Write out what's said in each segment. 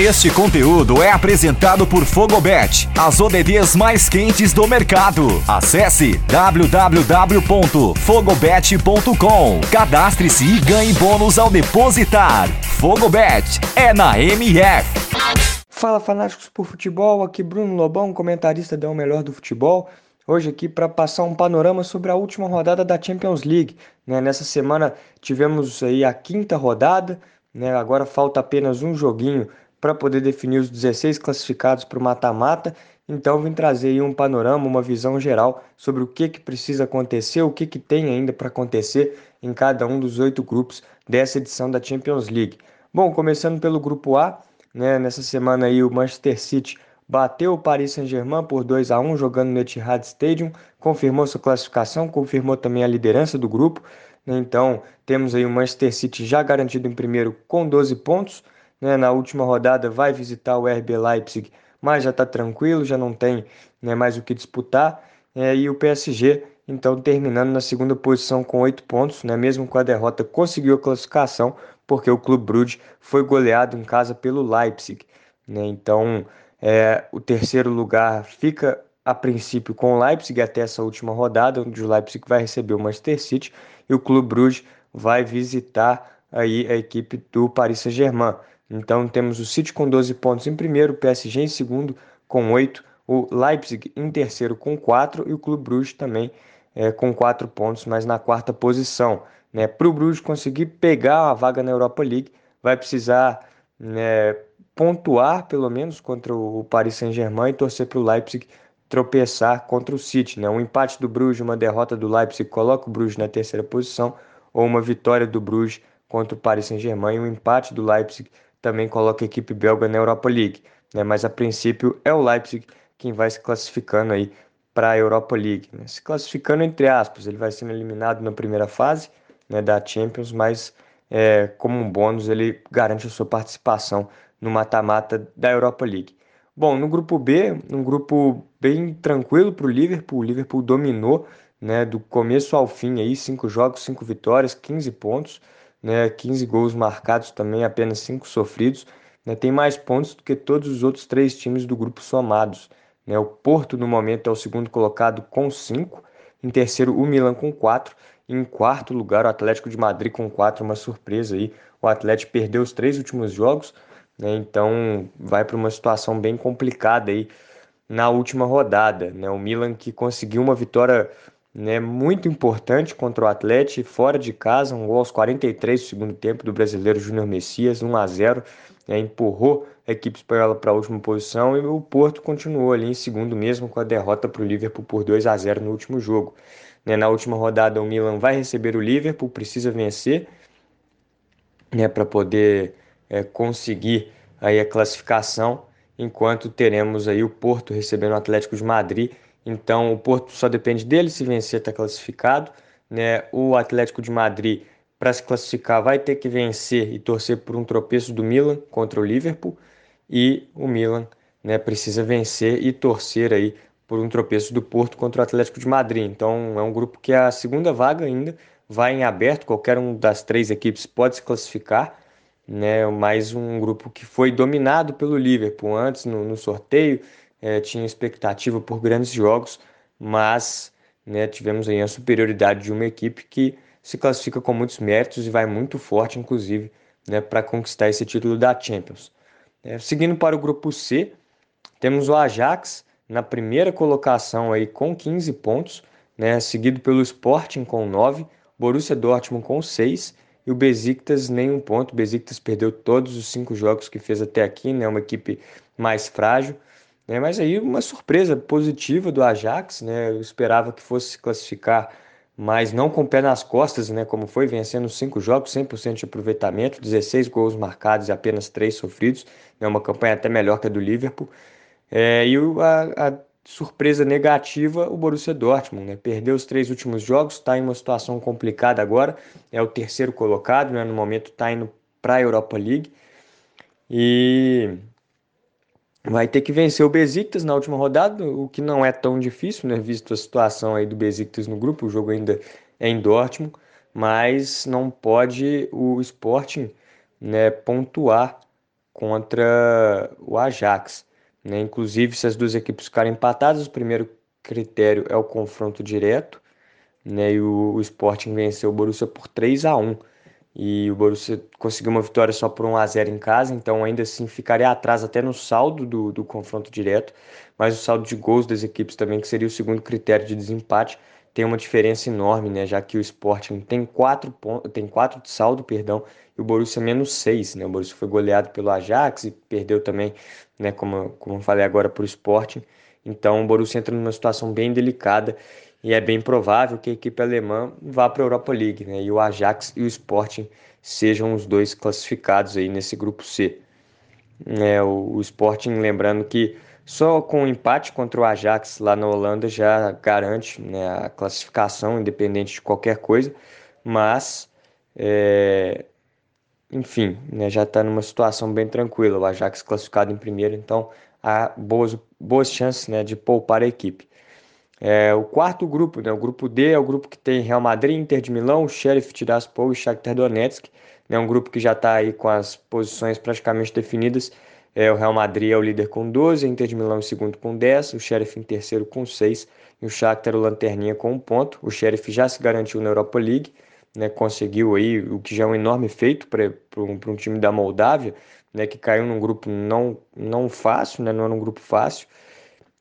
Este conteúdo é apresentado por Fogobet, as ODDs mais quentes do mercado. Acesse www.fogobet.com. Cadastre-se e ganhe bônus ao depositar. Fogobet é na MF. Fala fanáticos por futebol, aqui Bruno Lobão, comentarista da O Melhor do Futebol. Hoje aqui para passar um panorama sobre a última rodada da Champions League. Né? Nessa semana tivemos aí a quinta rodada, né? agora falta apenas um joguinho para poder definir os 16 classificados para o mata-mata. Então vim trazer aí um panorama, uma visão geral sobre o que, que precisa acontecer, o que, que tem ainda para acontecer em cada um dos oito grupos dessa edição da Champions League. Bom, começando pelo grupo A, né, nessa semana aí o Manchester City bateu o Paris Saint-Germain por 2 a 1 jogando no Etihad Stadium, confirmou sua classificação, confirmou também a liderança do grupo. Né, então temos aí o Manchester City já garantido em primeiro com 12 pontos né, na última rodada vai visitar o RB Leipzig, mas já está tranquilo, já não tem né, mais o que disputar. É, e o PSG, então, terminando na segunda posição com oito pontos, né, mesmo com a derrota, conseguiu a classificação, porque o Clube Brugge foi goleado em casa pelo Leipzig. Né, então, é, o terceiro lugar fica a princípio com o Leipzig até essa última rodada, onde o Leipzig vai receber o Manchester City e o Clube Brugge vai visitar aí a equipe do Paris Saint-Germain. Então temos o City com 12 pontos em primeiro, o PSG em segundo com 8, o Leipzig em terceiro com 4 e o Clube Bruges também é, com 4 pontos, mas na quarta posição. Né? Para o Bruges conseguir pegar a vaga na Europa League, vai precisar né, pontuar pelo menos contra o Paris Saint-Germain e torcer para o Leipzig tropeçar contra o City. Né? Um empate do Bruges, uma derrota do Leipzig coloca o Bruges na terceira posição, ou uma vitória do Bruges contra o Paris Saint-Germain e um empate do Leipzig também coloca a equipe belga na Europa League, né? mas a princípio é o Leipzig quem vai se classificando aí para a Europa League. Né? Se classificando entre aspas, ele vai sendo eliminado na primeira fase né, da Champions, mas é, como um bônus ele garante a sua participação no mata-mata da Europa League. Bom, no grupo B, um grupo bem tranquilo para o Liverpool. O Liverpool dominou né, do começo ao fim aí, cinco jogos, cinco vitórias, 15 pontos né, 15 gols marcados também, apenas 5 sofridos. Né, tem mais pontos do que todos os outros três times do grupo somados. Né, o Porto, no momento, é o segundo colocado com 5. Em terceiro, o Milan com 4. Em quarto lugar, o Atlético de Madrid com 4. Uma surpresa aí. O Atlético perdeu os três últimos jogos, né, então vai para uma situação bem complicada aí na última rodada. Né? O Milan que conseguiu uma vitória né, muito importante contra o Atlético, fora de casa, um gol aos 43 do segundo tempo do brasileiro Júnior Messias, 1 a 0 né, empurrou a equipe espanhola para a última posição e o Porto continuou ali em segundo mesmo com a derrota para o Liverpool por 2 a 0 no último jogo. Né, na última rodada o Milan vai receber o Liverpool, precisa vencer né, para poder é, conseguir aí a classificação, enquanto teremos aí o Porto recebendo o Atlético de Madrid então o Porto só depende dele, se vencer está classificado. Né? O Atlético de Madrid, para se classificar, vai ter que vencer e torcer por um tropeço do Milan contra o Liverpool. E o Milan né, precisa vencer e torcer aí por um tropeço do Porto contra o Atlético de Madrid. Então é um grupo que a segunda vaga ainda vai em aberto, qualquer um das três equipes pode se classificar, né? Mais um grupo que foi dominado pelo Liverpool antes no, no sorteio, é, tinha expectativa por grandes jogos, mas né, tivemos aí a superioridade de uma equipe que se classifica com muitos méritos e vai muito forte, inclusive, né, para conquistar esse título da Champions. É, seguindo para o grupo C, temos o Ajax na primeira colocação aí com 15 pontos, né, seguido pelo Sporting com 9, Borussia Dortmund com 6 e o Besiktas nenhum ponto. O Besiktas perdeu todos os cinco jogos que fez até aqui, né, uma equipe mais frágil. Né? Mas aí uma surpresa positiva do Ajax, né? Eu esperava que fosse se classificar, mas não com o pé nas costas, né? Como foi, vencendo cinco jogos, 100% de aproveitamento, 16 gols marcados e apenas 3 sofridos, né? Uma campanha até melhor que a do Liverpool. É, e a, a surpresa negativa, o Borussia Dortmund, né? Perdeu os três últimos jogos, está em uma situação complicada agora, é o terceiro colocado, né? No momento está indo para a Europa League. E vai ter que vencer o Besiktas na última rodada, o que não é tão difícil, né, visto a situação aí do Besiktas no grupo, o jogo ainda é em Dortmund, mas não pode o Sporting, né, pontuar contra o Ajax. Né? Inclusive, se as duas equipes ficarem empatadas, o primeiro critério é o confronto direto. Né? E o, o Sporting venceu o Borussia por 3 a 1 e o Borussia conseguiu uma vitória só por 1 a 0 em casa, então ainda assim ficaria atrás até no saldo do, do confronto direto, mas o saldo de gols das equipes também, que seria o segundo critério de desempate, tem uma diferença enorme, né? Já que o Sporting tem quatro pontos, tem quatro de saldo, perdão, e o Borussia menos seis, né? O Borussia foi goleado pelo Ajax e perdeu também, né? Como, como eu falei agora para o Sporting. Então o Borussia entra numa situação bem delicada e é bem provável que a equipe alemã vá para a Europa League, né? E o Ajax e o Sporting sejam os dois classificados aí nesse grupo C. É, o, o Sporting, lembrando que só com o empate contra o Ajax lá na Holanda já garante né, a classificação, independente de qualquer coisa, mas, é, enfim, né, já está numa situação bem tranquila. O Ajax classificado em primeiro, então há boas, boas chances né, de poupar a equipe. É, o quarto grupo, né, o grupo D, é o grupo que tem Real Madrid, Inter de Milão, Sheriff Tiraspol e Shakhtar Donetsk. É né, um grupo que já está aí com as posições praticamente definidas. É, o Real Madrid é o líder com 12, a Inter de Milão em segundo com 10, o Sheriff em terceiro com 6 e o Shakhtar o lanterninha com um ponto. O Sheriff já se garantiu na Europa League, né, conseguiu aí o que já é um enorme feito para um, um time da Moldávia, né, que caiu num grupo não, não fácil, né, não era um grupo fácil.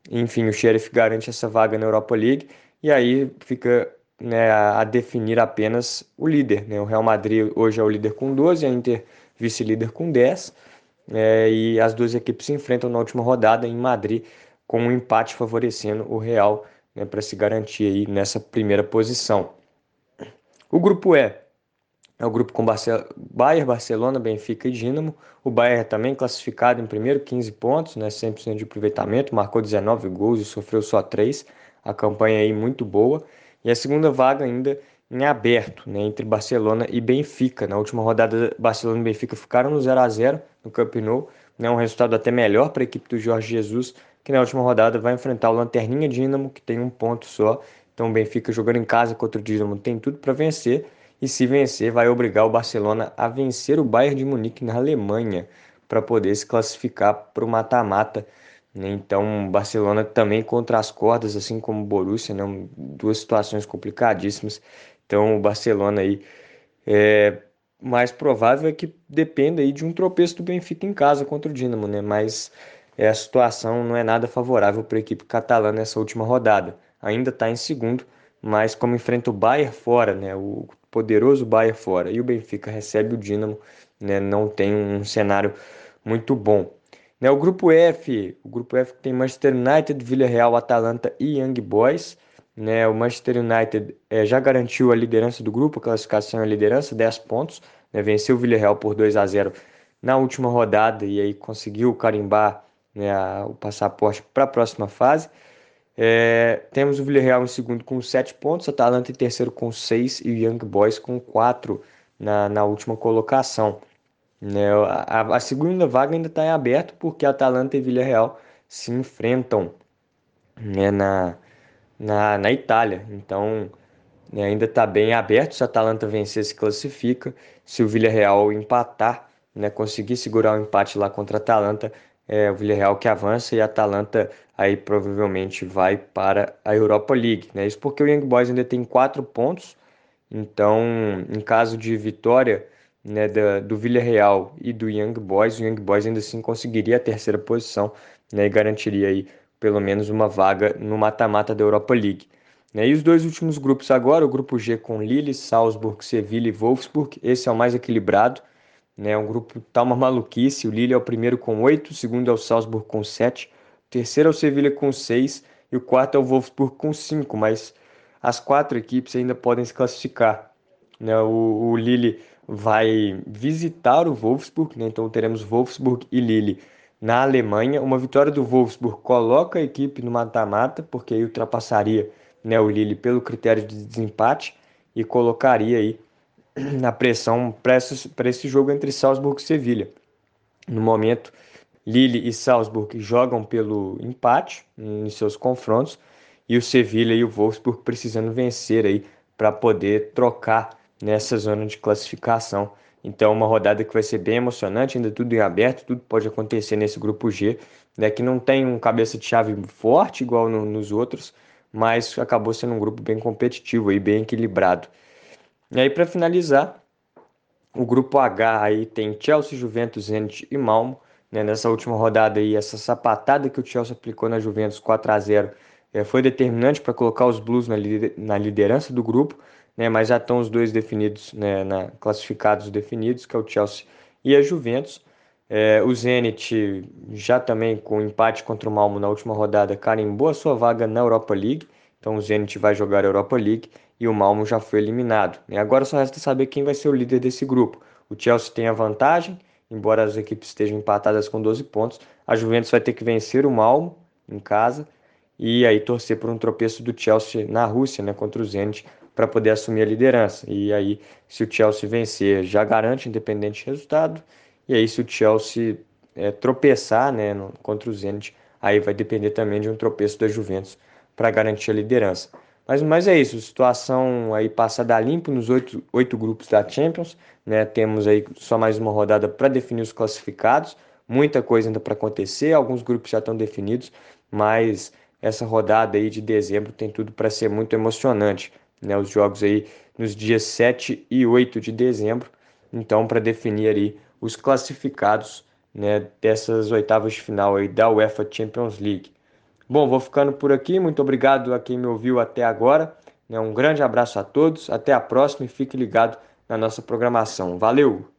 Enfim, o Sheriff garante essa vaga na Europa League e aí fica né, a definir apenas o líder. Né? O Real Madrid hoje é o líder com 12, a Inter vice-líder com 10. É, e as duas equipes se enfrentam na última rodada em Madrid, com um empate favorecendo o Real né, para se garantir aí nessa primeira posição. O grupo E é o grupo com Bayern, Barcelona, Benfica e Dinamo. O Bayern também classificado em primeiro, 15 pontos, né, 100% de aproveitamento, marcou 19 gols e sofreu só 3. A campanha aí muito boa. E a segunda vaga ainda em aberto, né, entre Barcelona e Benfica. Na última rodada, Barcelona e Benfica ficaram no 0 a 0 no Camp Nou, né, um resultado até melhor para a equipe do Jorge Jesus, que na última rodada vai enfrentar o Lanterninha Dinamo, que tem um ponto só. Então o Benfica jogando em casa contra o Dinamo tem tudo para vencer e se vencer vai obrigar o Barcelona a vencer o Bayern de Munique na Alemanha para poder se classificar para o mata-mata. Né? Então, o Barcelona também contra as cordas, assim como o Borussia, né? duas situações complicadíssimas. Então, o Barcelona aí é mais provável é que dependa aí de um tropeço do Benfica em casa contra o Dinamo, né? Mas é, a situação não é nada favorável para a equipe catalã nessa última rodada. Ainda está em segundo, mas como enfrenta o Bayern fora, né? O poderoso Bayern fora e o Benfica recebe o Dinamo, né, não tem um cenário muito bom. Né, o grupo F, o grupo F tem Manchester United, Villarreal, Atalanta e Young Boys. Né, o Manchester United é, já garantiu a liderança do grupo, a classificação e a liderança, 10 pontos. Né, venceu o Villarreal por 2 a 0 na última rodada e aí conseguiu carimbar né, o passaporte para a próxima fase. É, temos o Villarreal em segundo com 7 pontos, Atalanta em terceiro com 6 e o Young Boys com 4 na, na última colocação. Né? A, a, segunda vaga ainda está em aberto porque Atalanta e Villarreal se enfrentam né, na, na, na Itália. Então né, ainda está bem aberto. Se a Atalanta vencer, se classifica. Se o Villarreal empatar, né, conseguir segurar o empate lá contra a Atalanta, é o Villarreal que avança e a Atalanta aí provavelmente vai para a Europa League. Né? Isso porque o Young Boys ainda tem quatro pontos, então em caso de vitória né, da, do Villarreal e do Young Boys, o Young Boys ainda assim conseguiria a terceira posição né, e garantiria aí pelo menos uma vaga no mata-mata da Europa League. Né? E os dois últimos grupos agora, o grupo G com Lille, Salzburg, Sevilla e Wolfsburg, esse é o mais equilibrado, né? Um grupo tá uma maluquice. O Lille é o primeiro com 8, o segundo é o Salzburg com 7, o terceiro é o Sevilha com 6 e o quarto é o Wolfsburg com 5, mas as quatro equipes ainda podem se classificar. Né? O, o Lille vai visitar o Wolfsburg, né? então teremos Wolfsburg e Lille na Alemanha. Uma vitória do Wolfsburg coloca a equipe no mata-mata, porque aí ultrapassaria né, o Lille pelo critério de desempate e colocaria aí na pressão para esse jogo entre Salzburg e Sevilha. No momento, Lille e Salzburg jogam pelo empate em seus confrontos e o Sevilha e o Wolfsburg precisando vencer aí para poder trocar nessa zona de classificação Então, uma rodada que vai ser bem emocionante, ainda tudo em aberto, tudo pode acontecer nesse grupo G, né, que não tem um cabeça de chave forte igual no, nos outros, mas acabou sendo um grupo bem competitivo e bem equilibrado. E aí, para finalizar, o grupo H aí tem Chelsea, Juventus, Zenit e Malmo. Né, nessa última rodada aí, essa sapatada que o Chelsea aplicou na Juventus 4 a 0 é, foi determinante para colocar os Blues na, na liderança do grupo né, mas já estão os dois definidos, né, na, classificados definidos, que é o Chelsea e a Juventus. É, o Zenit já também com empate contra o Malmo na última rodada carimbou a sua vaga na Europa League, então o Zenit vai jogar a Europa League e o Malmo já foi eliminado. Né? Agora só resta saber quem vai ser o líder desse grupo. O Chelsea tem a vantagem, embora as equipes estejam empatadas com 12 pontos. A Juventus vai ter que vencer o Malmo em casa e aí torcer por um tropeço do Chelsea na Rússia, né, contra o Zenit, para poder assumir a liderança. E aí, se o Chelsea vencer, já garante independente resultado. E aí, se o Chelsea é, tropeçar né, no, contra o Zenit, aí vai depender também de um tropeço da Juventus para garantir a liderança. Mas, mas é isso, situação aí passada a limpo nos oito, oito grupos da Champions. Né? Temos aí só mais uma rodada para definir os classificados. Muita coisa ainda para acontecer, alguns grupos já estão definidos, mas essa rodada aí de dezembro tem tudo para ser muito emocionante né, os jogos aí nos dias 7 e 8 de dezembro, então para definir aí os classificados né, dessas oitavas de final aí da UEFA Champions League. Bom, vou ficando por aqui, muito obrigado a quem me ouviu até agora, né, um grande abraço a todos, até a próxima e fique ligado na nossa programação. Valeu!